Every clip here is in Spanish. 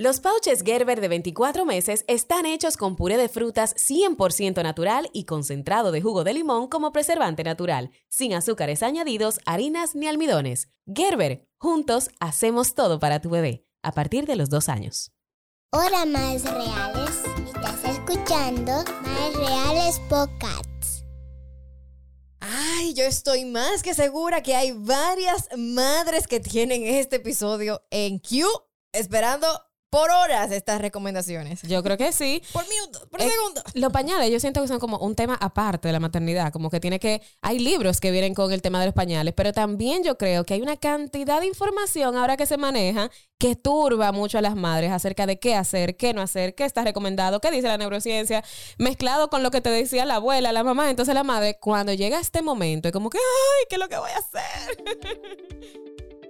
Los pouches Gerber de 24 meses están hechos con puré de frutas 100% natural y concentrado de jugo de limón como preservante natural, sin azúcares añadidos, harinas ni almidones. Gerber, juntos hacemos todo para tu bebé, a partir de los dos años. Hola, más reales. Estás escuchando Más Reales Podcasts. Ay, yo estoy más que segura que hay varias madres que tienen este episodio en Q esperando por horas estas recomendaciones. Yo creo que sí. Por minuto, por Eh, segundo. Los pañales, yo siento que son como un tema aparte de la maternidad, como que tiene que, hay libros que vienen con el tema de los pañales, pero también yo creo que hay una cantidad de información ahora que se maneja que turba mucho a las madres acerca de qué hacer, qué no hacer, qué está recomendado, qué dice la neurociencia, mezclado con lo que te decía la abuela, la mamá. Entonces la madre, cuando llega este momento, es como que, ay, ¿qué es lo que voy a hacer?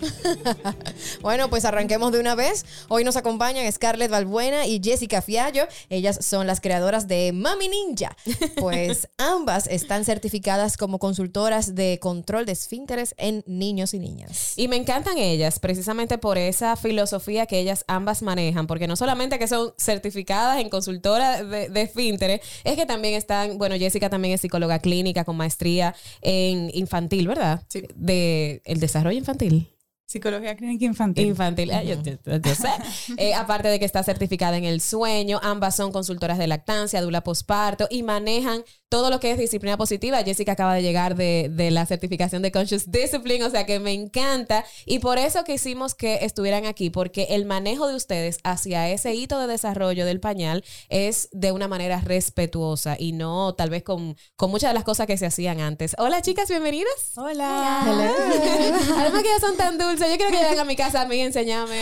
bueno, pues arranquemos de una vez. Hoy nos acompañan Scarlett Balbuena y Jessica Fiallo. Ellas son las creadoras de Mami Ninja. Pues ambas están certificadas como consultoras de control de esfínteres en niños y niñas. Y me encantan ellas, precisamente por esa filosofía que ellas ambas manejan, porque no solamente que son certificadas en consultora de, de esfínteres, es que también están, bueno, Jessica también es psicóloga clínica con maestría en infantil, ¿verdad? Sí. De el desarrollo infantil. Psicología clínica infantil. Infantil, Ah, yo, yo- yo sé. Eh, aparte de que está certificada en el sueño, ambas son consultoras de lactancia, dula posparto y manejan todo lo que es disciplina positiva. Jessica acaba de llegar de, de la certificación de Conscious Discipline, o sea que me encanta. Y por eso quisimos que estuvieran aquí, porque el manejo de ustedes hacia ese hito de desarrollo del pañal es de una manera respetuosa y no tal vez con, con muchas de las cosas que se hacían antes. Hola chicas, bienvenidas. Hola. Además que ellas son tan dulces. Yo quiero que lleguen a mi casa a mí y enseñarme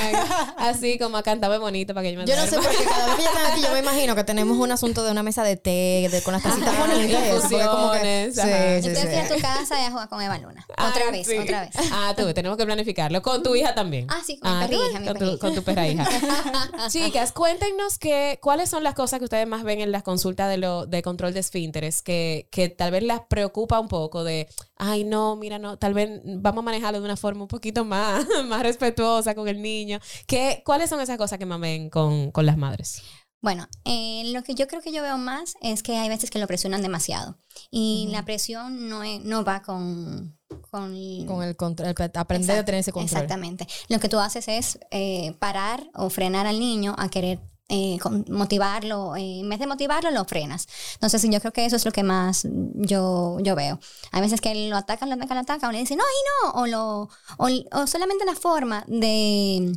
así como a cantarme bonito para que yo me Yo no sé por qué cada vez que llegan aquí yo me imagino que tenemos un asunto de una mesa de té, de, con las tacitas bonitas. como que-. Sí, Yo sí, te fui a tu casa y a jugar con Eva Luna. Otra Ay, vez, sí. otra vez. Ah, tú, tenemos que planificarlo. Con tu hija también. Ah, sí, con mi Ah, perra tú, hija, mi con, perra tu, con tu perra hija. Chicas, cuéntenos que, cuáles son las cosas que ustedes más ven en las consultas de, lo, de control de esfínteres que, que tal vez las preocupa un poco de, ay, no, mira, no, tal vez vamos a manejarlo de una forma un poquito más, más respetuosa con el niño. ¿Qué, ¿Cuáles son esas cosas que más ven con, con las madres? Bueno, eh, lo que yo creo que yo veo más es que hay veces que lo presionan demasiado. Y la presión no, es- no va con... Con, Con el control, aprender a tener ese control. Exactamente. Lo que tú haces es eh, parar o frenar al niño a querer eh, motivarlo. eh, en vez de motivarlo, lo frenas. Entonces, yo creo que eso es lo que más yo, yo veo. Hay veces que lo atacan, lo atacan, lo atacan, o le dicen, no, y no, o, lo, o, o solamente la forma de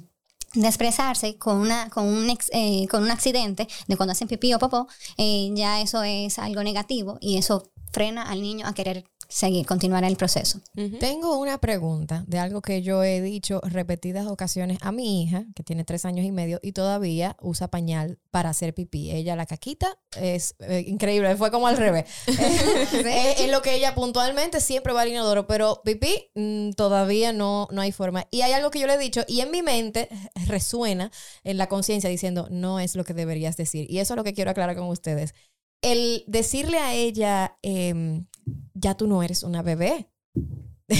de expresarse con una con un ex- eh, con un accidente de cuando hacen pipí o popó eh, ya eso es algo negativo y eso frena al niño a querer seguir continuar el proceso Tengo una pregunta de algo que yo he dicho repetidas ocasiones a mi hija, que tiene tres años y medio, y todavía usa pañal para hacer pipí. Ella la caquita es eh, increíble, fue como al revés. es, es lo que ella puntualmente siempre va al inodoro, pero pipí mm, todavía no, no hay forma. Y hay algo que yo le he dicho, y en mi mente resuena en la conciencia diciendo, no es lo que deberías decir. Y eso es lo que quiero aclarar con ustedes. El decirle a ella, em, ya tú no eres una bebé. Yo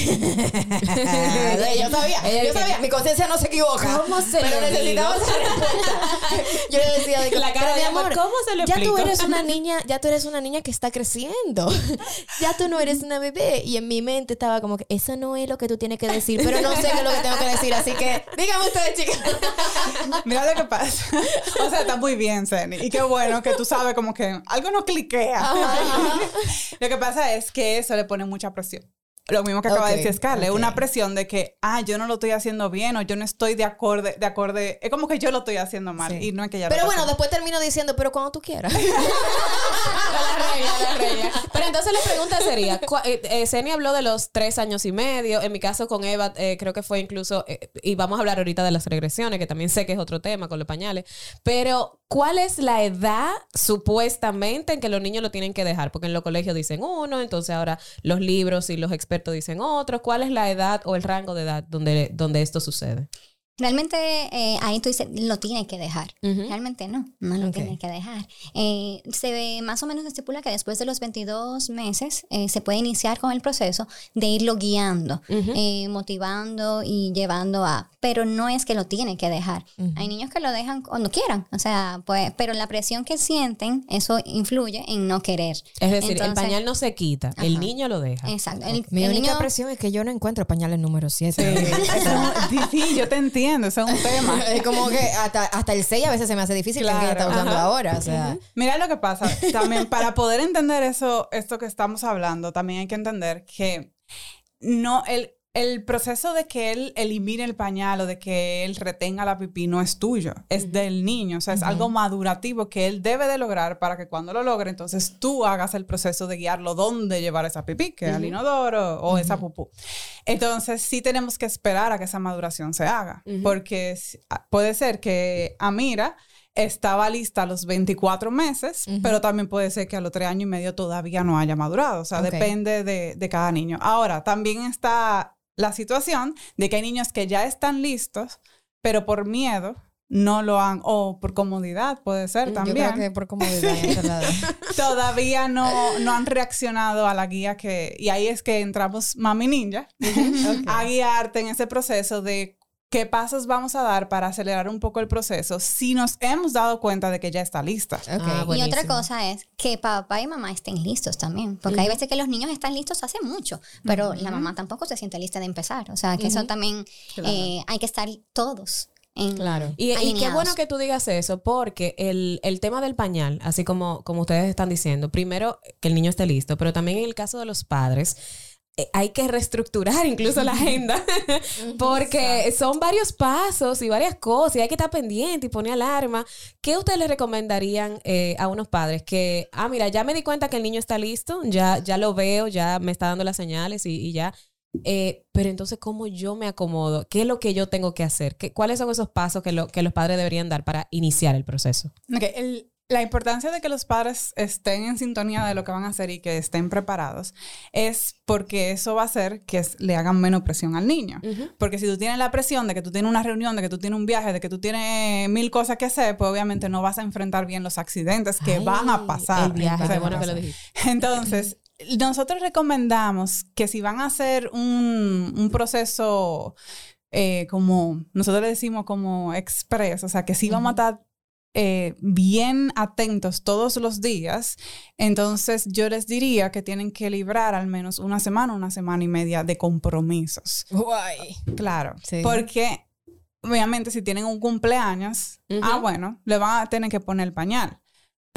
sabía, yo que- sabía, mi conciencia no se equivoca. ¿Cómo se pero necesitaba. Yo le decía, digo, La cara de amor, amor, ¿cómo se lo ya tú eres una niña, ya tú eres una niña que está creciendo. ya tú no eres una bebé. Y en mi mente estaba como que eso no es lo que tú tienes que decir, pero no sé qué es lo que tengo que decir. Así que dígame ustedes, chicas. Mira lo que pasa. O sea, está muy bien, Zeni. Y qué bueno que tú sabes como que algo no cliquea. Lo que pasa es que eso le pone mucha presión. Lo mismo que acaba de decir Scarlett, una presión de que, ah, yo no lo estoy haciendo bien o yo no estoy de acorde, de acorde, es como que yo lo estoy haciendo mal Sí. y no es que ya Pero bueno, después termino diciendo, pero cuando tú quieras. la regla, la regla. Pero entonces la pregunta sería, eh, eh, Zeni habló de los tres años y medio, en mi caso con Eva eh, creo que fue incluso, eh, y vamos a hablar ahorita de las regresiones, que también sé que es otro tema con los pañales, pero ¿cuál es la edad supuestamente en que los niños lo tienen que dejar? Porque en los colegios dicen uno, entonces ahora los libros y los expertos dicen otro. ¿Cuál es la edad o el rango de edad donde, donde esto sucede? Realmente eh, ahí tú dices, lo tiene que dejar. Realmente no, no lo Ok. tiene que dejar. Eh, se ve, más o menos estipula que después de los 22 meses eh, se puede iniciar con el proceso de irlo guiando, eh, motivando y llevando a, pero no es que lo tiene que dejar. Hay niños que lo dejan cuando quieran, o sea, pues, pero la presión que sienten, eso influye en no querer. Es decir, el pañal no se quita, el niño lo deja. Exacto. El, Mi el única niño- presión es que yo no encuentro pañales número 7. Sí, sí, yo te entiendo, ese es un tema. Es como que hasta, hasta el 6 a veces se me hace difícil el que ella está Claro, usando ajá. ahora. O sea, Mira lo que pasa. También para poder entender eso, esto que estamos hablando, también hay que entender que no el, el proceso de que él elimine el pañal o de que él retenga la pipí no es tuyo, es del niño. O sea, es algo madurativo que él debe de lograr para que cuando lo logre, entonces tú hagas el proceso de guiarlo dónde llevar esa pipí, que es al inodoro o esa pupú. Entonces, sí tenemos que esperar a que esa maduración se haga, porque s- a- puede ser que Amira estaba lista a los 24 meses, pero también puede ser que a los 3 años y medio todavía no haya madurado. O sea, depende de, de cada niño. Ahora, también está la situación de que hay niños que ya están listos, pero por miedo no lo han, o por comodidad puede ser yo también creo que por comodidad en ese lado. todavía no, no han reaccionado a la guía que... Y ahí es que entramos Mami Ninja a guiarte en ese proceso de qué pasos vamos a dar para acelerar un poco el proceso si nos hemos dado cuenta de que ya está lista. Ah, Y otra cosa es que papá y mamá estén listos también, porque hay veces que los niños están listos hace mucho, pero la mamá tampoco se siente lista de empezar. O sea, que eso también eh, hay que estar todos en, Claro. Y, y qué bueno que tú digas eso, porque el, el tema del pañal, así como, como ustedes están diciendo, primero que el niño esté listo, pero también en el caso de los padres, hay que reestructurar incluso la agenda, porque son varios pasos y varias cosas, y hay que estar pendiente y poner alarma. ¿Qué ustedes le recomendarían eh, a unos padres? Que, ah, mira, ya me di cuenta que el niño está listo, ya, ya lo veo, ya me está dando las señales y, y ya. Eh, pero entonces, ¿cómo yo me acomodo? ¿Qué es lo que yo tengo que hacer? ¿Qué, ¿Cuáles son esos pasos que, lo- que los padres deberían dar para iniciar el proceso? Ok, el- la importancia de que los padres estén en sintonía de lo que van a hacer y que estén preparados es porque eso va a hacer que le hagan menos presión al niño. Porque si tú tienes la presión de que tú tienes una reunión, de que tú tienes un viaje, de que tú tienes mil cosas que hacer, pues obviamente no vas a enfrentar bien los accidentes que Ay, van a pasar. El viaje, qué bueno que lo dijiste. entonces, nosotros recomendamos que si van a hacer un, un proceso eh, como, nosotros le decimos como express, o sea, que sí vamos a estar eh, bien atentos todos los días, entonces yo les diría que tienen que librar al menos una semana, una semana y media de compromisos. Guay. Claro, Sí. porque obviamente si tienen un cumpleaños, ah, bueno, le van a tener que poner el pañal.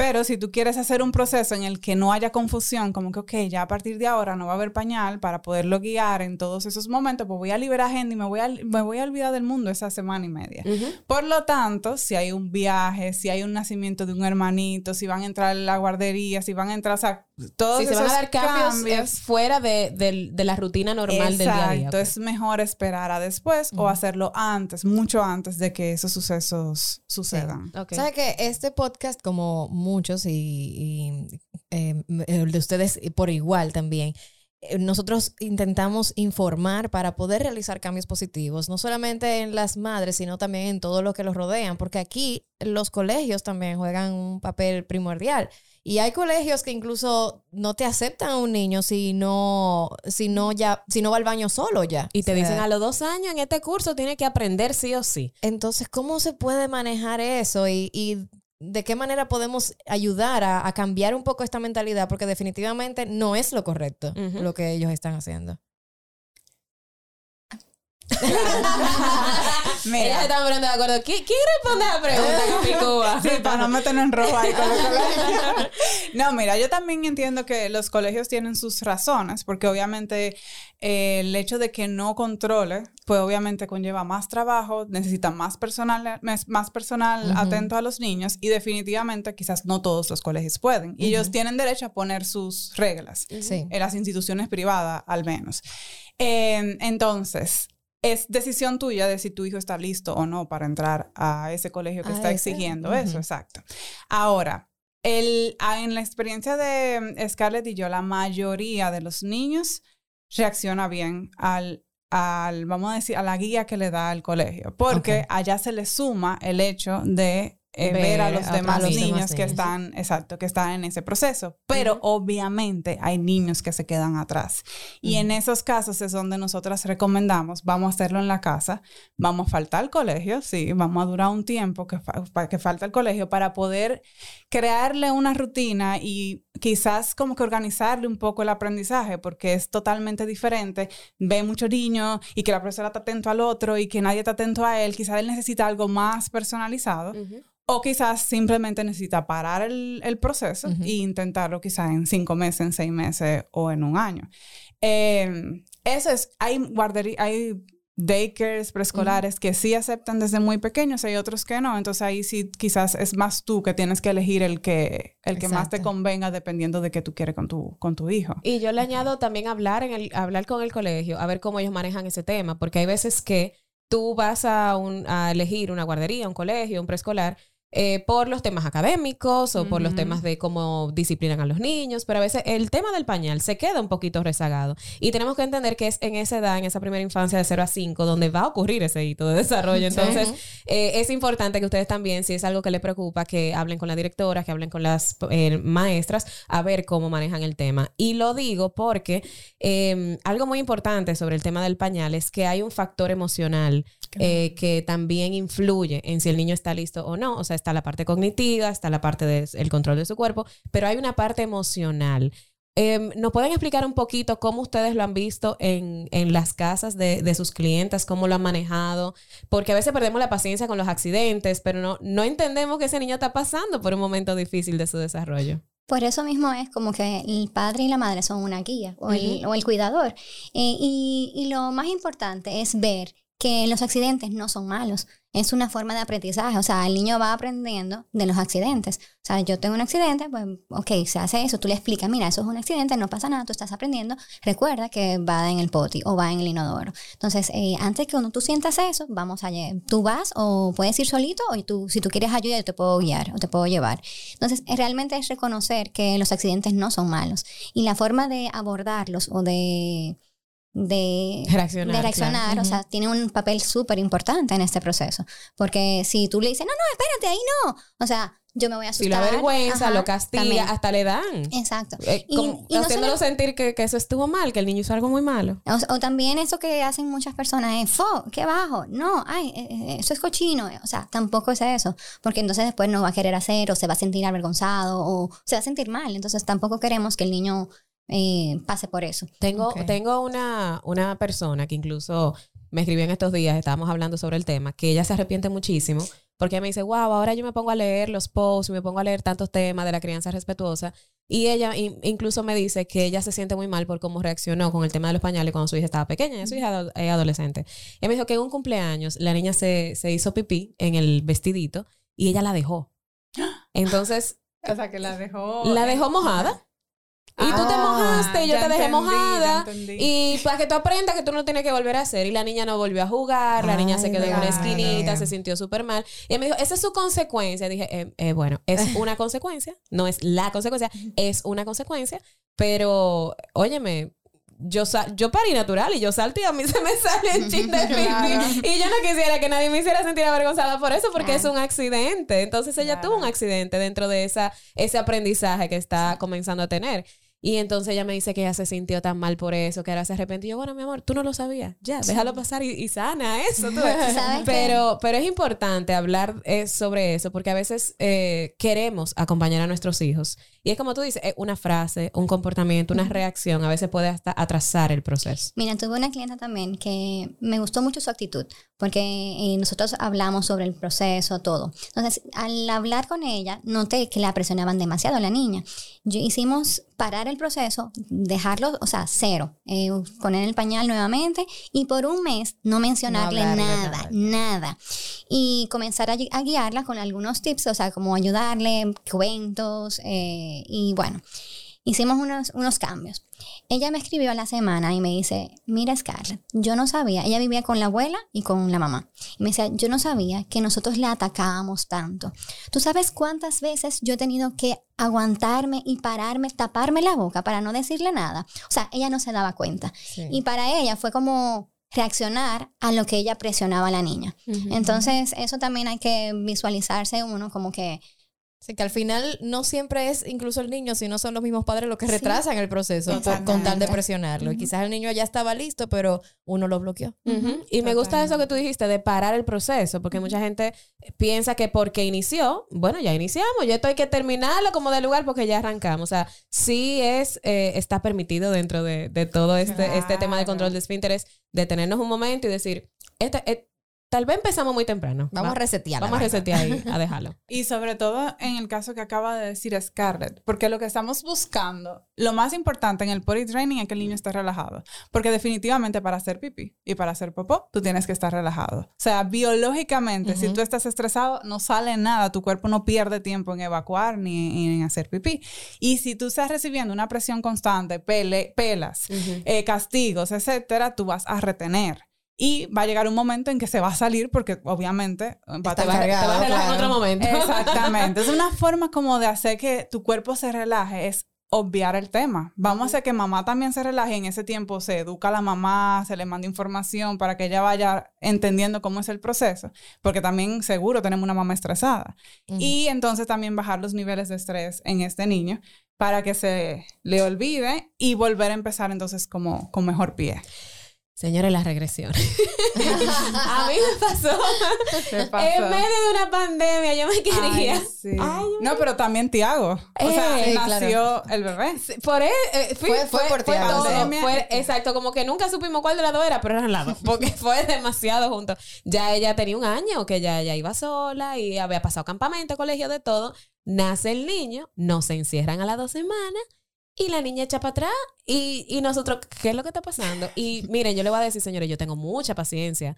Pero si tú quieres hacer un proceso en el que no haya confusión, como que, ok, ya a partir de ahora no va a haber pañal para poderlo guiar en todos esos momentos, pues voy a liberar gente y me voy a, me voy a olvidar del mundo esa semana y media. Por lo tanto, si hay un viaje, si hay un nacimiento de un hermanito, si van a entrar a la guardería, si van a entrar, o sea, todos Si se van a esos dar cambios, eh, fuera de, del- de la rutina normal del día a día. Exacto, pues. es mejor esperar a después o hacerlo antes, mucho antes de que esos sucesos sucedan. Ok. ¿Sabes que Este podcast, como muchos y, y, eh, el de ustedes por igual también, eh, nosotros intentamos informar para poder realizar cambios positivos, no solamente en las madres, sino también en todo lo que los rodean, porque aquí los colegios también juegan un papel primordial. Y hay colegios que incluso no te aceptan a un niño si no, si no ya, si no va al baño solo ya. Y te O sea, dicen a los dos años en este curso tiene que aprender sí o sí. entonces, ¿cómo se puede manejar eso y, y de qué manera podemos ayudar a, a cambiar un poco esta mentalidad? Porque definitivamente no es lo correcto lo que ellos están haciendo. Ellas Mira, estaban poniendo de acuerdo. ¿Qui- ¿Quién responde a la pregunta, Capicúa? Sí, para no meternos en rojo ahí con los colegios. No, mira, yo también entiendo que los colegios tienen sus razones, porque obviamente eh, el hecho de que no controle, pues obviamente conlleva más trabajo, necesita más personal, más- personal atento a los niños y definitivamente quizás no todos los colegios pueden. Y ellos tienen derecho a poner sus reglas, en las instituciones privadas al menos. Eh, entonces, es decisión tuya de si tu hijo está listo o no para entrar a ese colegio que A está ese, exigiendo eso, exacto. Ahora, el, ah, en la experiencia de mm, Scarlett y yo, la mayoría de los niños reacciona bien al, al, vamos a decir, a la guía que le da el colegio, porque allá se le suma el hecho de eh, ver, Ver a los a- demás los niños demás que niños. están, exacto, que están en ese proceso. Pero obviamente hay niños que se quedan atrás. Y en esos casos es donde nosotras recomendamos, vamos a hacerlo en la casa, vamos a faltar al colegio, sí, vamos a durar un tiempo que, fa- que falta el colegio para poder crearle una rutina y quizás como que organizarle un poco el aprendizaje, porque es totalmente diferente. Ve mucho niño y que la profesora está atento al otro y que nadie está atento a él. Quizás él necesita algo más personalizado. O quizás simplemente necesita parar el, el proceso Ujú. e intentarlo quizás en cinco meses, en seis meses o en un año. Eh, eso es, hay guardería, hay daycares preescolares que sí aceptan desde muy pequeños, hay otros que no. Entonces ahí sí quizás es más tú que tienes que elegir el que, el que más te convenga dependiendo de qué tú quieres con tu, con tu hijo. Y yo le añado también hablar, en el, hablar con el colegio, a ver cómo ellos manejan ese tema, porque hay veces que tú vas a, un, a elegir una guardería, un colegio, un preescolar, eh, por los temas académicos o por los temas de cómo disciplinan a los niños, pero a veces el tema del pañal se queda un poquito rezagado. Y tenemos que entender que es en esa edad, en esa primera infancia de 0 a 5, donde va a ocurrir ese hito de desarrollo. Entonces, eh, es importante que ustedes también, si es algo que les preocupa, que hablen con la directora, que hablen con las eh, maestras, a ver cómo manejan el tema. Y lo digo porque eh, algo muy importante sobre el tema del pañal es que hay un factor emocional eh, que también influye en si el niño está listo o no. O sea, está la parte cognitiva, está la parte del control de su cuerpo, pero hay una parte emocional. Eh, ¿Nos pueden explicar un poquito cómo ustedes lo han visto en, en las casas de, de sus clientes, cómo lo han manejado? Porque a veces perdemos la paciencia con los accidentes, pero no, no entendemos que ese niño está pasando por un momento difícil de su desarrollo. Por eso mismo es como que el padre y la madre son una guía o, el, o el cuidador. Eh, y, y lo más importante es ver que los accidentes no son malos. Es una forma de aprendizaje. O sea, el niño va aprendiendo de los accidentes. O sea, yo tengo un accidente, pues, ok, se hace eso. Tú le explicas, mira, eso es un accidente, no pasa nada, tú estás aprendiendo. Recuerda que va en el poti o va en el inodoro. Entonces, eh, antes que cuando tú sientas eso, vamos a Tú vas o puedes ir solito o tú, si tú quieres ayuda, yo te puedo guiar o te puedo llevar. Entonces, realmente es reconocer que los accidentes no son malos. Y la forma de abordarlos o de de Reaccionar, de reaccionar, claro. o sea, tiene un papel súper importante en este proceso. Porque si tú le dices, no, no, espérate, ahí no. O sea, yo me voy a asustar. lo avergüenza, Ajá, lo castiga, también. hasta le dan. Exacto. Eh, Y- como y no haciéndolo solo- sentir que, que eso estuvo mal, que el niño hizo algo muy malo. O, o también eso que hacen muchas personas es, fo, qué bajo, no, ay, eh, eh, eso es cochino. O sea, tampoco es eso, porque entonces después no va a querer hacer o se va a sentir avergonzado o se va a sentir mal. Entonces tampoco queremos que el niño eh, pase por eso. Tengo, Ok. tengo una, una persona que incluso me escribió en estos días, estábamos hablando sobre el tema, que ella se arrepiente muchísimo porque ella me dice, wow, ahora yo me pongo a leer los posts y me pongo a leer tantos temas de la crianza respetuosa. Y ella in- incluso me dice que ella se siente muy mal por cómo reaccionó con el tema de los pañales cuando su hija estaba pequeña, ella su hija es adolescente. Ella me dijo que en un cumpleaños la niña se, se hizo pipí en el vestidito y ella la dejó. Entonces, O sea, que la dejó... la dejó mojada. Y tú te Ah, mojaste y yo te dejé entendí, mojada. Y para que tú aprendas que tú no tienes que volver a hacer. Y la niña no volvió a jugar, la niña se quedó en una esquinita, se sintió súper mal. Y ella me dijo, esa es su consecuencia. Dije, eh, eh, bueno, es una consecuencia, no es la consecuencia, es una consecuencia. Pero, óyeme, yo, yo parí natural y yo salto y a mí se me sale un chin de Claro. Y yo no quisiera que nadie me hiciera sentir avergonzada por eso porque Claro. es un accidente. Entonces ella Claro. tuvo un accidente dentro de esa, ese aprendizaje que está comenzando a tener. Y entonces ella me dice que ella se sintió tan mal por eso, que ahora se arrepintió. Y yo, bueno, mi amor, tú no lo sabías. Ya, déjalo pasar y, y sana eso. tú. ¿Sabes qué? pero, pero es importante hablar eh, sobre eso porque a veces eh, queremos acompañar a nuestros hijos. Y es como tú dices, eh, una frase, un comportamiento, una reacción, a veces puede hasta atrasar el proceso. Mira, tuve una clienta también que me gustó mucho su actitud, porque eh, nosotros hablamos sobre el proceso, todo. Entonces, al hablar con ella, noté que la presionaban demasiado a la niña. Yo hicimos parar el proceso, dejarlo, o sea, cero, eh, poner el pañal nuevamente y por un mes no mencionarle nada, nada. nada. Y comenzar a guiarla con algunos tips, o sea, como ayudarle, cuentos, eh, y bueno, hicimos unos, unos cambios. Ella me escribió a la semana y me dice, mira Scarlett, yo no sabía, ella vivía con la abuela y con la mamá. Y me decía, yo no sabía que nosotros la atacábamos tanto. ¿Tú sabes cuántas veces yo he tenido que aguantarme y pararme, taparme la boca para no decirle nada? O sea, ella no se daba cuenta. Sí. Y para ella fue como reaccionar a lo que ella presionaba a la niña. Entonces, eso también hay que visualizarse uno como que Sí, que al final no siempre es incluso el niño, sino son los mismos padres los que Sí. retrasan el proceso por- con tal de presionarlo. Y quizás el niño ya estaba listo, pero uno lo bloqueó. Y me gusta eso que tú dijiste de parar el proceso, porque mucha gente piensa que porque inició, bueno, ya iniciamos, ya esto hay que terminarlo como de lugar porque ya arrancamos. O sea, sí es, eh, está permitido dentro de, de todo este, este tema de control de esfínteres, detenernos un momento y decir, este, eh, tal vez empezamos muy temprano. Vamos Va- a resetear. Vamos a resetear ahí, a dejarlo. Y sobre todo en el caso que acaba de decir Scarlett, porque lo que estamos buscando, lo más importante en el potty training es que el niño esté relajado, porque definitivamente para hacer pipí y para hacer popó, tú tienes que estar relajado. O sea, biológicamente, si tú estás estresado, no sale nada, tu cuerpo no pierde tiempo en evacuar ni en hacer pipí. Y si tú estás recibiendo una presión constante, pele- pelas, eh, castigos, etcétera, tú vas a retener. Y va a llegar un momento en que se va a salir porque obviamente va Te va, te va a relajar en otro momento. Exactamente. Es una forma como de hacer que tu cuerpo se relaje, es obviar el tema. Vamos a hacer que mamá también se relaje en ese tiempo se educa a la mamá, se le manda información para que ella vaya entendiendo cómo es el proceso, porque también seguro tenemos una mamá estresada. Y entonces también bajar los niveles de estrés en este niño para que se le olvide y volver a empezar entonces como con mejor pie. Señores, la regresión. a mí me pasó. En medio de una pandemia, yo me quería. Ay, sí. Ay, no, pero también Tiago. O sea, Eh, nació el bebé. Por él, eh, fui- Fue- fue por Tiago. Fue- exacto, como que nunca supimos cuál de las dos era, pero eran las dos, porque fue demasiado juntos. Ya ella tenía un año que ya ella iba sola y había pasado campamento, colegio, de todo. Nace el niño, no se encierran a las dos semanas y la niña echa para atrás y, y nosotros, ¿qué es lo que está pasando? Y miren, yo le voy a decir, señores, yo tengo mucha paciencia.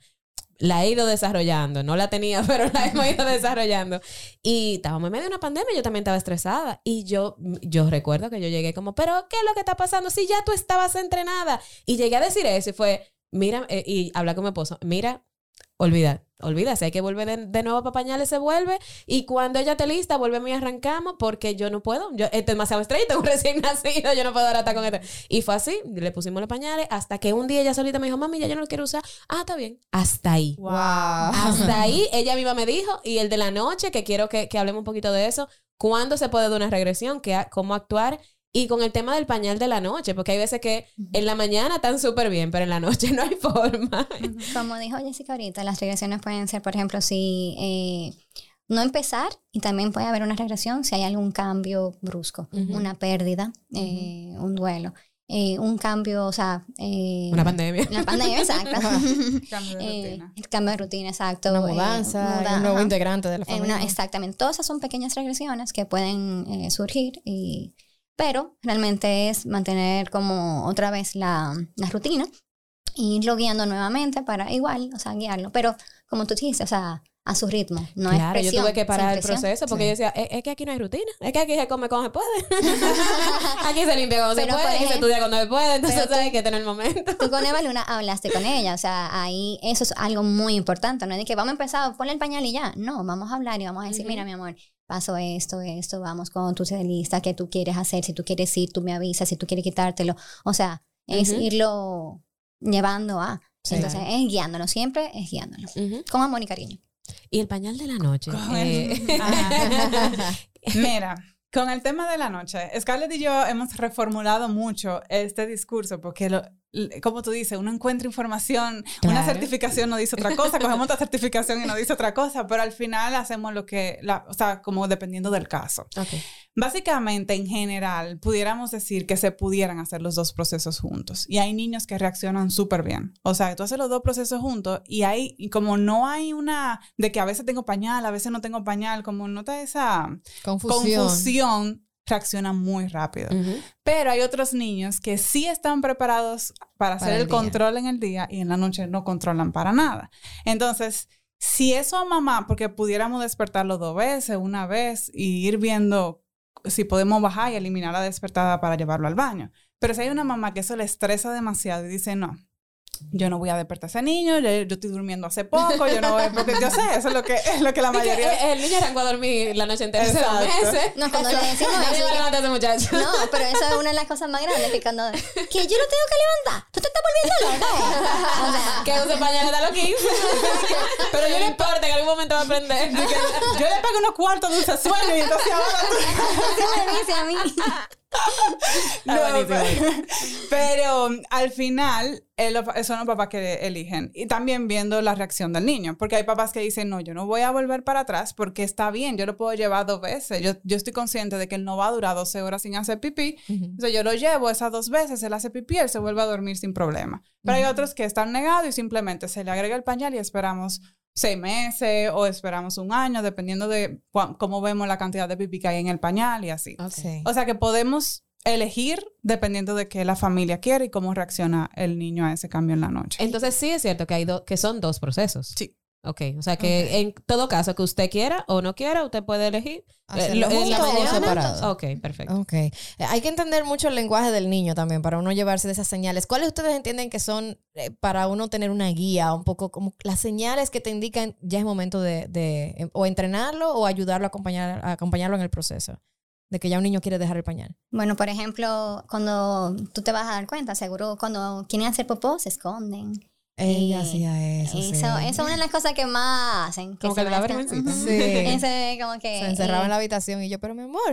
La he ido desarrollando, no la tenía, pero la hemos ido desarrollando. Y estábamos en medio de una pandemia, yo también estaba estresada. Y yo, yo recuerdo que yo llegué como, pero ¿qué es lo que está pasando? Si ya tú estabas entrenada. Y llegué a decir eso y fue, mira, eh, y habla con mi esposo, mira, olvida, olvida, si hay que volver de, de nuevo para pañales, se vuelve. Y cuando ella esté lista, volvemos y arrancamos porque yo no puedo. Yo, este es demasiado estrellito, un recién nacido, yo no puedo ahora estar con este. Y fue así, le pusimos los pañales hasta que un día ella solita me dijo, mami, ya yo no lo quiero usar. Ah, está bien. Hasta ahí. Wow. Hasta ahí, ella misma me dijo, y el de la noche, que quiero que, que hablemos un poquito de eso, cuándo se puede dar una regresión, ¿Qué cómo actuar, y con el tema del pañal de la noche, porque hay veces que en la mañana están súper bien, pero en la noche no hay forma. Como dijo Jessica ahorita, las regresiones pueden ser, por ejemplo, si eh, no empezar y también puede haber una regresión si hay algún cambio brusco, una pérdida, eh, un duelo, eh, un cambio, o sea, eh, Una pandemia. Una pandemia, exacto. Cambio de rutina. el cambio de rutina, exacto. Una eh, mudanza, muda- un nuevo ajá. integrante de la Eh, familia. una- exactamente. Todas esas son pequeñas regresiones que pueden eh, surgir, y, pero realmente es mantener como otra vez la, la rutina e irlo guiando nuevamente para igual, o sea, guiarlo. Pero como tú dijiste, o sea, a su ritmo. No es claro, yo presión, tuve que parar el proceso porque Sí. yo decía, es, es que aquí no hay rutina, es que aquí se come cuando se puede. aquí se limpia cuando Pero, se puede, aquí se ejemplo, estudia cuando se puede, entonces tú- hay que tener el momento. Tú con Eva Luna hablaste con ella, o sea, ahí eso es algo muy importante, no es de que vamos a empezar, ponle el pañal y ya, no, vamos a hablar y vamos a decir, Ujú. mira mi amor, pasó esto, esto, vamos con tu lista, qué tú quieres hacer, si tú quieres ir, tú me avisas, si tú quieres quitártelo, o sea, es Ujú. irlo llevando a, Sí. entonces es guiándolo, siempre es guiándolo, Ujú. con amor y cariño. Y el pañal de la noche. Eh, el- Ajá. Mira, Con el tema de la noche, Scarlett y yo hemos reformulado mucho este discurso porque, lo- como tú dices, uno encuentra información, una certificación nos dice otra cosa, cogemos otra certificación y nos dice otra cosa, pero al final hacemos lo que, la, o sea, como dependiendo del caso. Ok. Básicamente, en general, pudiéramos decir que se pudieran hacer los dos procesos juntos. Y hay niños que reaccionan súper bien. O sea, tú haces los dos procesos juntos y hay, y como no hay una de que a veces tengo pañal, a veces no tengo pañal, como nota esa Confusión. confusión, reaccionan muy rápido. Pero hay otros niños que sí están preparados para hacer el control en el día y en la noche no controlan para nada. Entonces, si eso a mamá, porque pudiéramos despertarlo dos veces, una vez y ir viendo si podemos bajar y eliminar la despertada para llevarlo al baño. Pero si hay una mamá que eso le estresa demasiado y dice, no, yo no voy a despertar a ese niño, yo, yo estoy durmiendo hace poco, yo no voy, porque yo sé, eso es lo que, es lo que la que, mayoría... eh, el niño arrancó a dormir la noche entera hace dos meses. No, cuando le decimos Nadie eso, va a levantar a ese muchacho. No, pero eso es una de las cosas más grandes, que cuando... Que yo no tengo que levantar. Tú te estás volviendo loca. O sea, Que use pañales a los 15. Pero yo no importa, en algún momento va a aprender. Yo le pego unos cuartos de dulce sueño y entonces ahora tú... me dice a mí. No, buenísimo. pero, pero, al final eh, lo- son los papás que eligen y también viendo la reacción del niño, porque hay papás que dicen, no, yo no voy a volver para atrás porque está bien, yo lo puedo llevar dos veces, yo, yo estoy consciente de que él no va a durar 12 horas sin hacer pipí, entonces yo lo llevo esas dos veces, él hace pipí, él se vuelve a dormir sin problema. Pero hay otros que están negados y simplemente se le agrega el pañal y esperamos seis meses o esperamos un año, dependiendo de cómo vemos la cantidad de pipí que hay en el pañal y así. Ok. Sí. O sea que podemos elegir dependiendo de qué la familia quiere y cómo reacciona el niño a ese cambio en la noche. Entonces sí es cierto que hay que son dos procesos. Sí. Ok, o sea que en todo caso que usted quiera o no quiera, usted puede elegir. Hacerlo Eh, lo- en la juntos o mañana. separado. Ok, perfecto. Ok. Eh, Hay que entender mucho el lenguaje del niño también para uno llevarse de esas señales. ¿Cuáles ustedes entienden que son eh, para uno tener una guía, un poco como las señales que te indican ya es momento de, de, eh, o entrenarlo o ayudarlo a, acompañar, a acompañarlo en el proceso? De que ya un niño quiere dejar el pañal. Bueno, por ejemplo, cuando tú te vas a dar cuenta, seguro cuando quieren hacer popó, se esconden. Ella Eh, hacía eso. Eso, sí. eso es una de las cosas que más hacen. Como se que le da. Ujú. Sí. Eso es como que... Se encerraba eh, en la habitación y yo, pero mi amor.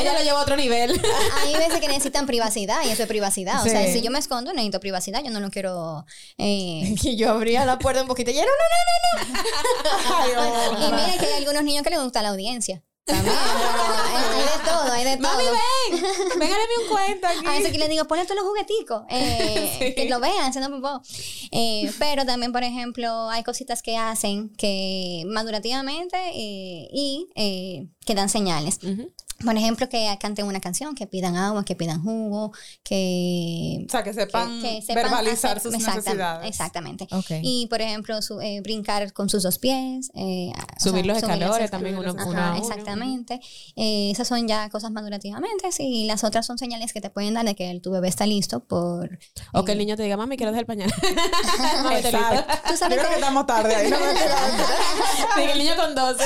Ella lo llevó a otro nivel. Hay veces que necesitan privacidad y eso es privacidad. O sea, si yo me escondo, necesito privacidad. Yo no lo quiero... eh, y yo abría la puerta un poquito y ella, no, no, no, no. y mira que hay algunos niños que les gusta la audiencia. También. hay de todo, hay de todo. Mami, ven. Ven un cuento aquí. A veces que les digo, ponle todos los jugueticos, eh, Sí. que lo vean haciendo popó. Eh, pero también, por ejemplo, hay cositas que hacen que madurativamente eh, y eh, que dan señales. Ujú. Por ejemplo, que canten una canción, que pidan agua, que pidan jugo, que... O sea, que sepan, que- que sepan verbalizar hacer- sus exacta- necesidades. Exactamente. Ok. Y, por ejemplo, su- eh, brincar con sus dos pies. eh, o Subir los escalores las- también uno, uno uno. exactamente. Eh, esas son ya cosas madurativamente. Y las otras son señales que te pueden dar de que tu bebé está listo por... O que el niño te diga, mami, quiero dejar el pañal. Mami, te. Tú sabes Creo que- que estamos tarde ahí. No me Diga, el niño con 12.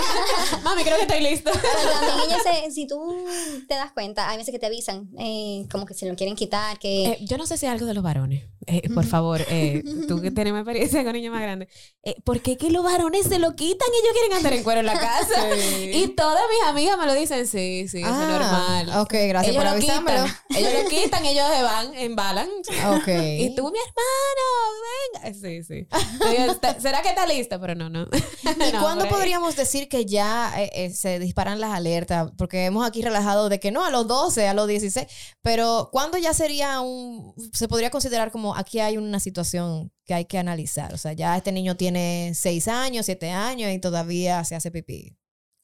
Mami, creo que estoy listo. Pero también ellos, se- si tú te das cuenta, hay veces que te avisan, eh, como que se lo quieren quitar, que... Eh, yo no sé si es algo de los varones. Eh, por favor, eh, tú que tienes más experiencia con niños más grandes. Eh, ¿Por qué que los varones se lo quitan y ellos quieren andar en cuero en la casa? Sí. Y todas mis amigas me lo dicen, sí, sí, eso es Ah, normal. Ok, gracias ellos por lo avisármelo. quitan, ellos lo quitan, ellos se van, embalan. Ok. Y tú, mi hermano, venga. Sí, sí. Yo digo, "Está- ¿Será que está listo? Pero no, no. ¿Y No, cuándo podríamos decir que ya eh, se disparan las alertas? Porque hemos aquí relajado de que no, a los 12, a los 16, pero ¿cuándo ya sería un, se podría considerar como aquí hay una situación que hay que analizar? O sea, ya este niño tiene 6 años, 7 años y todavía se hace pipí.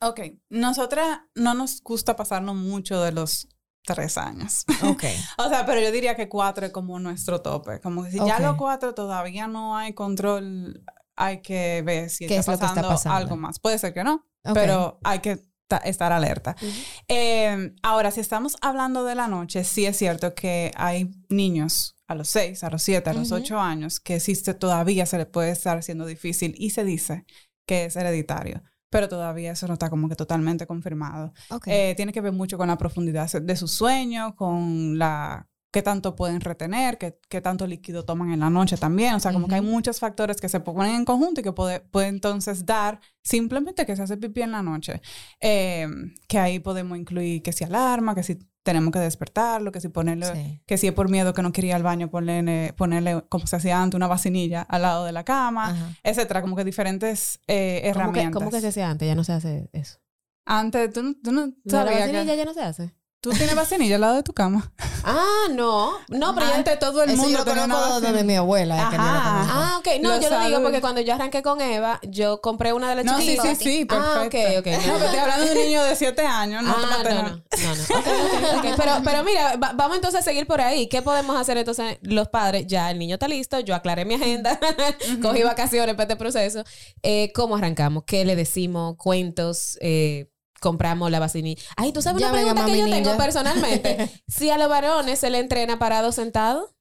Ok, nosotras no nos gusta pasarnos mucho de los tres años. Ok. O sea, pero yo diría que cuatro es como nuestro tope. Como que si ya Ok. los cuatro todavía no hay control, hay que ver si ¿Qué está es que está pasando, pasando? algo más. Puede ser que no, Ok. pero hay que estar alerta. Eh, ahora, si estamos hablando de la noche, sí es cierto que hay niños a los seis, a los siete, a los Ujú. ocho años que existe todavía se le puede estar haciendo difícil y se dice que es hereditario. Pero todavía eso no está como que totalmente confirmado. Ok. Eh, tiene que ver mucho con la profundidad de su sueño, con la qué tanto pueden retener, qué, qué tanto líquido toman en la noche también. O sea, como que hay muchos factores que se ponen en conjunto y que puede, puede entonces dar simplemente que se hace pipí en la noche. Eh, que ahí podemos incluir que si alarma, que si tenemos que despertarlo, que si ponerle, Sí. que si es por miedo que no quería ir al baño, ponerle, ponerle como se hacía antes, una vacinilla al lado de la cama, Ajá. etcétera, como que diferentes eh, ¿Cómo que, herramientas. cómo que se hacía antes? Ya no se hace eso. Antes, tú, no- tú no ¿Lo de la vacinilla que ya no se hace? Tú tienes vacinilla al lado de tu cama. Ah, no. No, pero yo... Antes todo el Eso mundo yo lo conozco de vacinilla. mi abuela. es que yo lo Ajá. conozco. Ah, ok. No, Lo yo lo digo porque cuando yo arranqué con Eva, yo compré una de las No, sí, chiquitas. sí, sí, perfecto. Ah, ok, ok. No, estoy hablando de un niño de 7 años, no ah, no, de- no, no, no. Pero, pero mira, va- vamos entonces a seguir por ahí. ¿Qué podemos hacer entonces los padres? Ya el niño está listo, yo aclaré mi agenda, cogí vacaciones para este proceso. Eh, ¿Cómo arrancamos? ¿Qué le decimos? ¿Cuentos? Eh, compramos la vacinilla. Ay, ¿tú sabes una pregunta que yo Ninja. tengo personalmente? si a los varones se le entrena parado o sentado.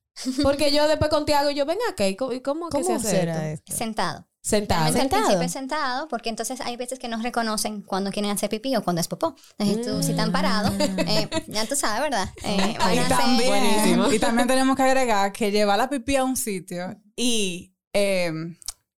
Porque yo después con Tiago, yo, ven acá, ¿y cómo, cómo que se ¿Cómo hace será esto? esto? Sentado. Sentado. Realmente al ¿Sentado? sentado, porque entonces hay veces que no reconocen cuando quieren hacer pipí o cuando es popó. Entonces, tú, si están parados, eh, ya tú sabes, ¿verdad? Eh, van Y a hacer- también, Buenísimo. y también tenemos que agregar que llevar la pipí a un sitio y eh,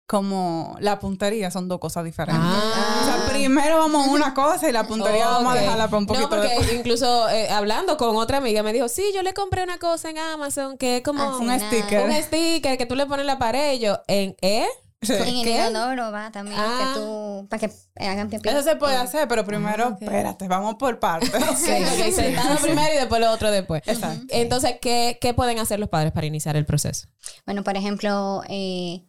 como la puntería son dos cosas diferentes. Ah. O sea, primero vamos a una cosa y la puntería vamos a dejarla para un poquito No, porque después. incluso eh, hablando con otra amiga me dijo, sí, yo le compré una cosa en Amazon que es como Así Un nada. sticker. un sticker que tú le pones en la pared y yo, ¿en eh? Sí. En el inodoro va también, Ah. que tú, para que hagan pipí. Eso se puede Eh, hacer, pero primero, Ah, espérate, vamos por partes. Sí, ok, sentado primero y después lo otro después. Exacto. Entonces, ¿qué, ¿qué pueden hacer los padres para iniciar el proceso? Bueno, por ejemplo, eh,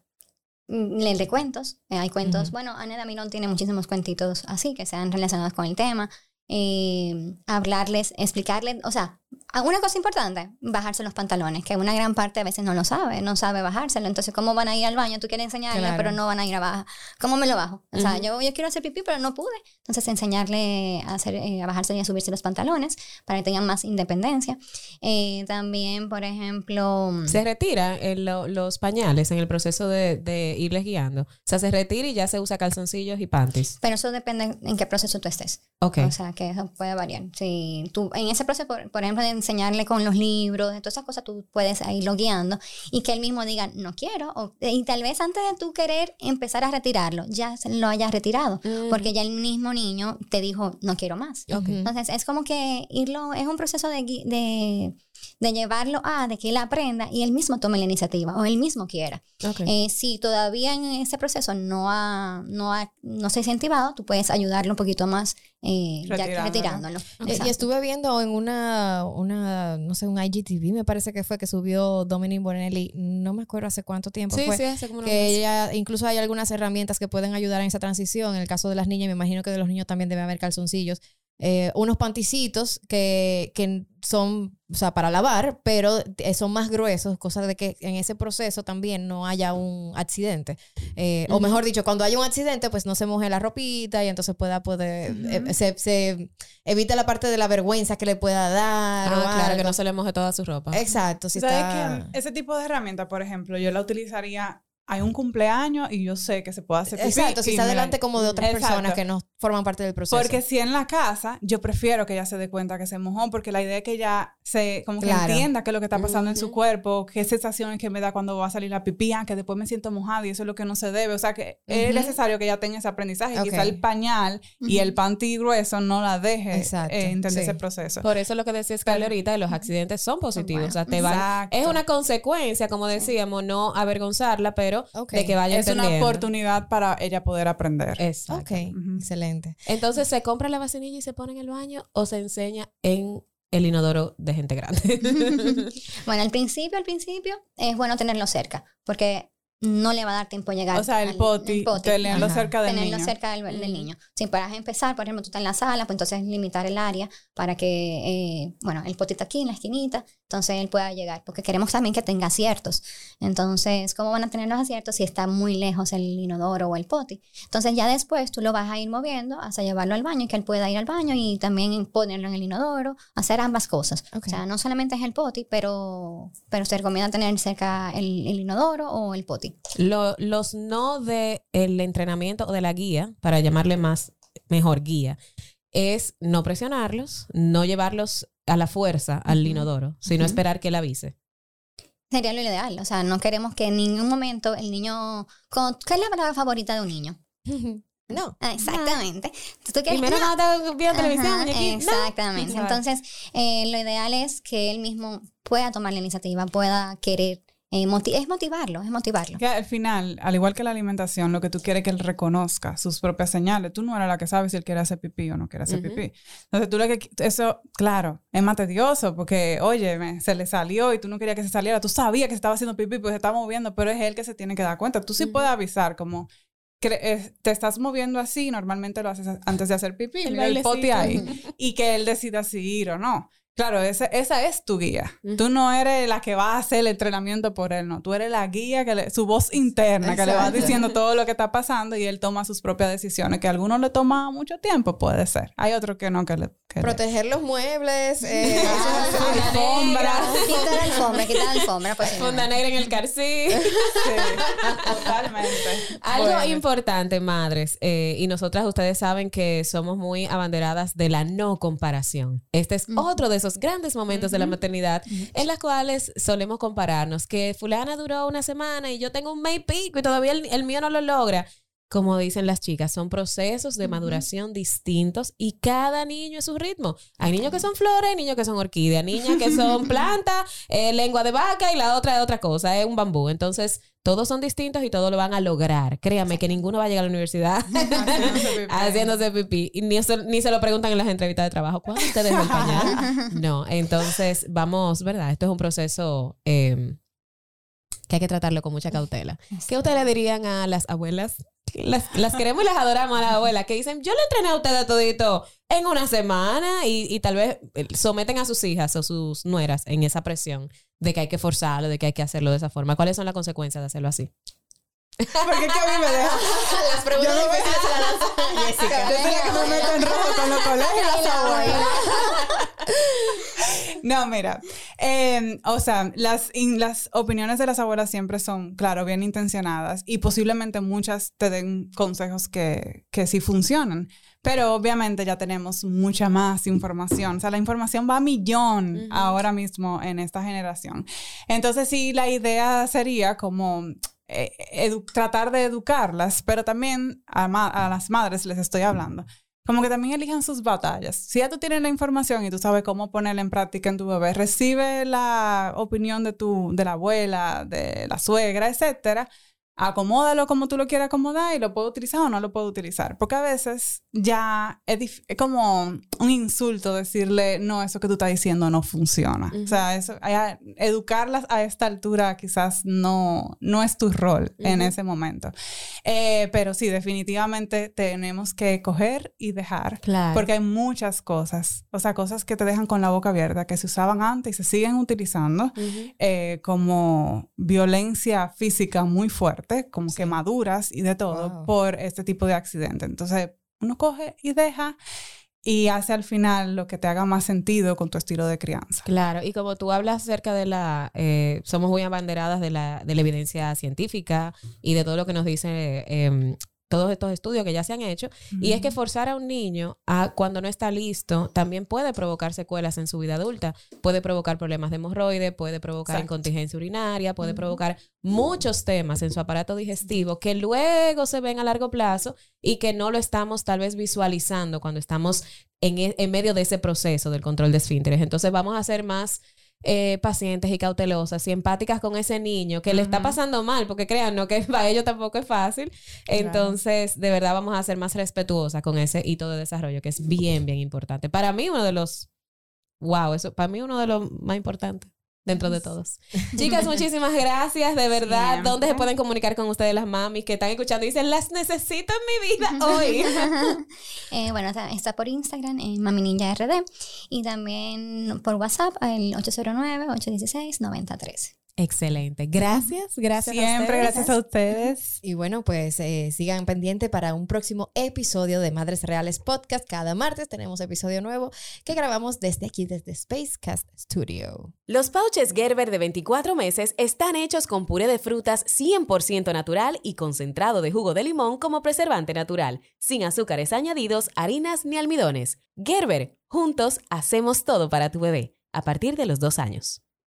mm, leer de cuentos. Eh, hay cuentos, bueno, Ana Damirón tiene muchísimos cuentitos así que sean relacionados con el tema. Eh, hablarles, explicarles, o sea, una cosa importante, bajarse los pantalones, que una gran parte a veces no lo sabe, no sabe bajárselo. Entonces, ¿cómo van a ir al baño? Tú quieres enseñarle, Claro. pero no van a ir a bajar. ¿Cómo me lo bajo? O sea, Ujú. yo, yo quiero hacer pipí, pero no pude. Entonces, enseñarle a, hacer, eh, a bajarse y a subirse los pantalones para que tengan más independencia. Eh, también, por ejemplo... Se retiran el- lo- los pañales en el proceso de, de irles guiando. O sea, se retira y ya se usa calzoncillos y panties. Pero eso depende en qué proceso tú estés. Ok. O sea, que eso puede variar. Si tú, en ese proceso, por, por ejemplo, de enseñarle con los libros, de todas esas cosas, tú puedes irlo guiando y que él mismo diga, no quiero. O, y tal vez antes de tú querer empezar a retirarlo, ya lo hayas retirado. Mm. Porque ya el mismo niño te dijo, no quiero más. Ok. Entonces, es como que irlo, es un proceso de, de, de llevarlo a, de que él aprenda y él mismo tome la iniciativa o él mismo quiera. Ok. Eh, si todavía en ese proceso no ha, no ha, no se ha incentivado, tú puedes ayudarlo un poquito más eh, ya que Retirándolo. retirándolo. Eh, Y estuve viendo en una, una, no sé, un IGTV, me parece que fue que subió Dominic Bonelli, no me acuerdo hace cuánto tiempo Sí, fue. sí, hace como que ella, incluso hay algunas herramientas que pueden ayudar en esa transición. En el caso de las niñas, me imagino que de los niños también debe haber calzoncillos. Eh, unos panticitos que, que son, o sea, para lavar, pero eh, son más gruesos, cosa de que en ese proceso también no haya un accidente. Eh, O mejor dicho, cuando haya un accidente, pues no se moje la ropita y entonces pueda poder, eh, se, se evita la parte de la vergüenza que le pueda dar. o Ah, claro, que no se le moje toda su ropa. Exacto, si ¿Sabes está... que ese tipo de herramienta, por ejemplo, yo la utilizaría hay un cumpleaños y yo sé que se puede hacer pipí. Exacto, si está delante como de otras Exacto. personas que no forman parte del proceso. Porque si en la casa, yo prefiero que ella se dé cuenta que se mojó, porque la idea es que ella se, como que Claro. entienda qué es lo que está pasando en su cuerpo, qué sensaciones que me da cuando va a salir la pipí, ah, que después me siento mojada y eso es lo que no se debe. O sea que es necesario que ella tenga ese aprendizaje. Ok. Quizá el pañal y el panty grueso no la deje eh, entender sí. ese proceso. Por eso lo que decía Scarlett ahorita, de los accidentes son positivos. O sea, te van, Exacto. es una consecuencia, como decíamos, no avergonzarla, pero Ok. de que vaya es una oportunidad para ella poder aprender. Exacto. Ok, excelente. Entonces, ¿se compra la vacinilla y se pone en el baño o se enseña en el inodoro de gente grande? Bueno, al principio, al principio, es bueno tenerlo cerca, porque no le va a dar tiempo a llegar. O sea, el al- poti, tenerlo Ajá. cerca del tenerlo niño. cerca del, del Ujú. niño. Si para empezar, por ejemplo, tú estás en la sala, pues entonces limitar el área para que, eh, bueno, el potito aquí en la esquinita, entonces él pueda llegar, porque queremos también que tenga aciertos. Entonces, ¿cómo van a tener los aciertos si está muy lejos el inodoro o el poti? Entonces, ya después tú lo vas a ir moviendo hasta llevarlo al baño y que él pueda ir al baño y también ponerlo en el inodoro, hacer ambas cosas. O sea, no solamente es el poti, pero, pero se recomienda tener cerca el, el inodoro o el poti. Lo- los no de el entrenamiento o de la guía, para llamarle más, mejor guía, es no presionarlos, no llevarlos a la fuerza al inodoro, sino esperar que él avise. Sería lo ideal. O sea, no queremos que en ningún momento el niño. ¿Qué es la palabra favorita de un niño? No. Exactamente. ¿Tú quieres- Primero no. está viendo televisión. No. Exactamente. Entonces, eh, lo ideal es que él mismo pueda tomar la iniciativa, pueda querer. Eh, moti- es motivarlo, es motivarlo. Que al final, al igual que la alimentación, lo que tú quieres es que él reconozca sus propias señales. Tú no eres la que sabes si él quiere hacer pipí o no quiere hacer Ujú. pipí. Entonces tú lo que... Eso, claro, es más tedioso porque, oye, me- se le salió y tú no querías que se saliera. Tú sabías que estaba haciendo pipí porque se estaba moviendo, pero es él que se tiene que dar cuenta. Tú sí puedes avisar como... te estás moviendo así, normalmente lo haces antes de hacer pipí, El mira el pote ahí, y que él decida si ir o no. Claro, esa, esa es tu guía. Ujú. Tú no eres la que va a hacer el entrenamiento por él, no. Tú eres la guía, que le- su voz interna, que le va diciendo todo lo que está pasando y él toma sus propias decisiones, que a algunos le toma mucho tiempo, puede ser. Hay otros que no, que le... que le- Proteger los muebles. eh, Ah, alfombra. Quitar la alfombra, quitar la alfombra. Pues, Funda negra en el carcí. Sí, totalmente. Algo Bueno. importante, madres, eh, y nosotras ustedes saben que somos muy abanderadas de la no comparación. Este es otro de esos grandes momentos de la maternidad en las cuales solemos compararnos, que fulana duró una semana y yo tengo un mes y pico y todavía el, el mío no lo logra. Como dicen las chicas, son procesos de maduración distintos y cada niño es su ritmo. Hay niños que son flores, hay niños que son orquídeas, niñas que son plantas, eh, lengua de vaca y la otra es otra cosa, es un bambú. Entonces, todos son distintos y todos lo van a lograr. Créame que ninguno va a llegar a la universidad Haciéndose pipí. haciéndose pipí. Y ni se, ni se lo preguntan en las entrevistas de trabajo. ¿Cuándo te dejó el pañal? No, entonces vamos, ¿verdad? Esto es un proceso eh, que hay que tratarlo con mucha cautela. ¿Qué ustedes le dirían a las abuelas? Las, las queremos y las adoramos a las abuelas que dicen, yo le entrené a ustedes todito en una semana y, y tal vez eh, someten a sus hijas o sus nueras en esa presión de que hay que forzarlo, de que hay que hacerlo de esa forma. ¿Cuáles son las consecuencias de hacerlo así? Porque es que a mí me deja... Las preguntas Yo no lanza Jessica. Yo soy la que me meto en rojo con los colegios y las abuelas. No, mira, eh, o sea, las, in- las opiniones de las abuelas siempre son, claro, bien intencionadas y posiblemente muchas te den consejos que, que sí funcionan, pero obviamente ya tenemos mucha más información, o sea, la información va a millón ahora mismo en esta generación. Entonces, sí, la idea sería como... eh, tratar de educarlas, pero también a las madres les estoy hablando, como que también elijan sus batallas. Si ya tú tienes la información y tú sabes cómo ponerla en práctica en tu bebé, recibe la opinión de tu, de la abuela, de la suegra, etcétera. Acomódalo como tú lo quieras acomodar y lo puedo utilizar o no lo puedo utilizar. Porque a veces ya es, es como un insulto decirle, no, eso que tú estás diciendo no funciona. O sea, eso, a- educarlas a esta altura quizás no, no es tu rol en Ujú. ese momento. Eh, pero sí, definitivamente tenemos que coger y dejar. Claro. Porque hay muchas cosas, o sea, cosas que te dejan con la boca abierta, que se usaban antes y se siguen utilizando, eh, como violencia física muy fuerte, como quemaduras y de todo, Wow. por este tipo de accidente. Entonces, uno coge y deja y hace al final lo que te haga más sentido con tu estilo de crianza. Claro, y como tú hablas acerca de la, eh, somos muy abanderadas de la, de la evidencia científica y de todo lo que nos dice em, todos estos estudios que ya se han hecho, y es que forzar a un niño a cuando no está listo también puede provocar secuelas en su vida adulta, puede provocar problemas de hemorroides, puede provocar Exacto. incontinencia urinaria, puede provocar muchos temas en su aparato digestivo que luego se ven a largo plazo y que no lo estamos tal vez visualizando cuando estamos en, e- en medio de ese proceso del control de esfínteres. Entonces vamos a ser más eh, pacientes y cautelosas y empáticas con ese niño que le está pasando mal, porque crean, no que para ellos tampoco es fácil. Entonces, de verdad vamos a ser más respetuosas con ese hito de desarrollo que es bien, bien importante. Para mí, uno de los, wow, eso, para mí uno de los más importantes dentro de todos. Chicas, muchísimas gracias, de verdad. Siempre. ¿Dónde se pueden comunicar con ustedes las mamis que están escuchando y dicen, las necesito en mi vida hoy? Eh, bueno, está, está por Instagram, en Mami Ninja RD, y también por WhatsApp, el 809-816-9013. Excelente. Gracias, gracias. a Siempre ustedes. gracias a ustedes. Y bueno, pues eh, sigan pendiente para un próximo episodio de Madres Reales Podcast. Cada martes tenemos episodio nuevo que grabamos desde aquí, desde Spacecast Studio. Los pouches Gerber de 24 meses están hechos con puré de frutas 100% natural y concentrado de jugo de limón como preservante natural, sin azúcares añadidos, harinas ni almidones. Gerber, juntos hacemos todo para tu bebé, a partir de los dos años.